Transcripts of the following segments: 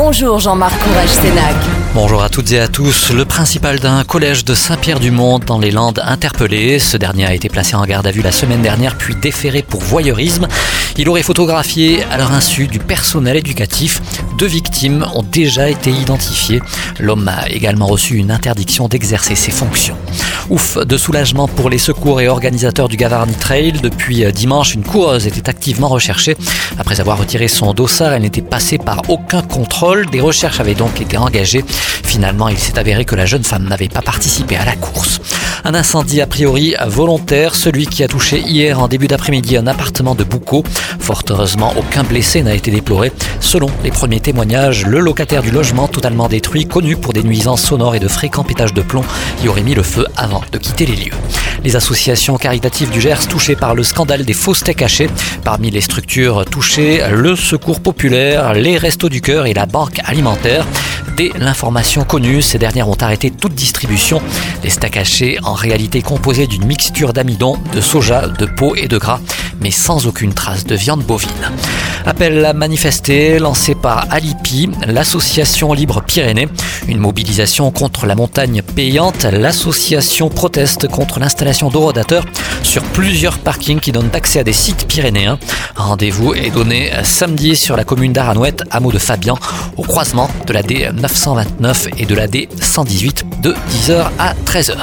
Bonjour Jean-Marc Courage Sénac. Bonjour à toutes et à tous. Le principal d'un collège de Saint-Pierre-du-Mont dans les Landes interpellé. Ce dernier a été placé en garde à vue la semaine dernière puis déféré pour voyeurisme. Il aurait photographié à leur insu du personnel éducatif. Deux victimes ont déjà été identifiées. L'homme a également reçu une interdiction d'exercer ses fonctions. Ouf de soulagement pour les secours et organisateurs du Gavarni Trail. Depuis dimanche, une coureuse était activement recherchée. Après avoir retiré son dossard, elle n'était passée par aucun contrôle. Des recherches avaient donc été engagées. Finalement, il s'est avéré que la jeune femme n'avait pas participé à la course. Un incendie a priori volontaire, celui qui a touché hier en début d'après-midi un appartement de Boucau. Fort heureusement, aucun blessé n'a été déploré. Selon les premiers témoignages, le locataire du logement totalement détruit, connu pour des nuisances sonores et de fréquents pétages de plomb, y aurait mis le feu avant de quitter les lieux. Les associations caritatives du Gers touchées par le scandale des faux steaks hachés. Parmi les structures touchées, le Secours populaire, les Restos du Cœur et la Banque alimentaire. Dès l'information connue, ces dernières ont arrêté toute distribution. Les steaks hachés, en réalité composés d'une mixture d'amidon, de soja, de peau et de gras, mais sans aucune trace de viande bovine. Appel à manifester lancé par Alipi, l'association Libre Pyrénées. Une mobilisation contre la montagne payante. L'association proteste contre l'installation d'orodateurs sur plusieurs parkings qui donnent accès à des sites pyrénéens. Rendez-vous est donné samedi sur la commune d'Aranouette, hameau de Fabian, au croisement de la D929 et de la D118 de 10h à 13h.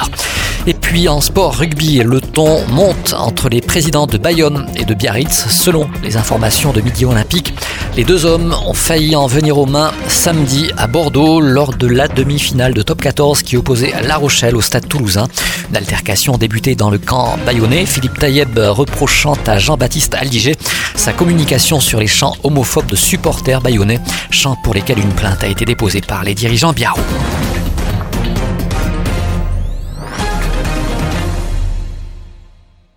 En sport rugby, le ton monte entre les présidents de Bayonne et de Biarritz. Selon les informations de Midi Olympique, les deux hommes ont failli en venir aux mains samedi à Bordeaux lors de la demi-finale de top 14 qui opposait La Rochelle au stade toulousain. Une altercation débutée dans le camp bayonnais, Philippe Taïeb reprochant à Jean-Baptiste Aldiger sa communication sur les chants homophobes de supporters bayonnais, chants pour lesquels une plainte a été déposée par les dirigeants biarro.